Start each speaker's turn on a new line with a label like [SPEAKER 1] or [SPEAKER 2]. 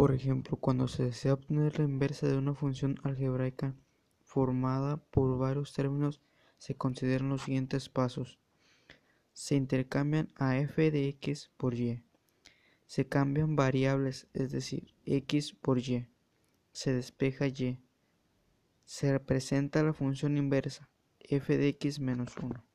[SPEAKER 1] Por ejemplo, cuando se desea obtener la inversa de una función algebraica formada por varios términos, se consideran los siguientes pasos. Se intercambian a f de x por y. Se cambian variables, es decir, x por y. Se despeja y. Se representa la función inversa, f de x menos 1.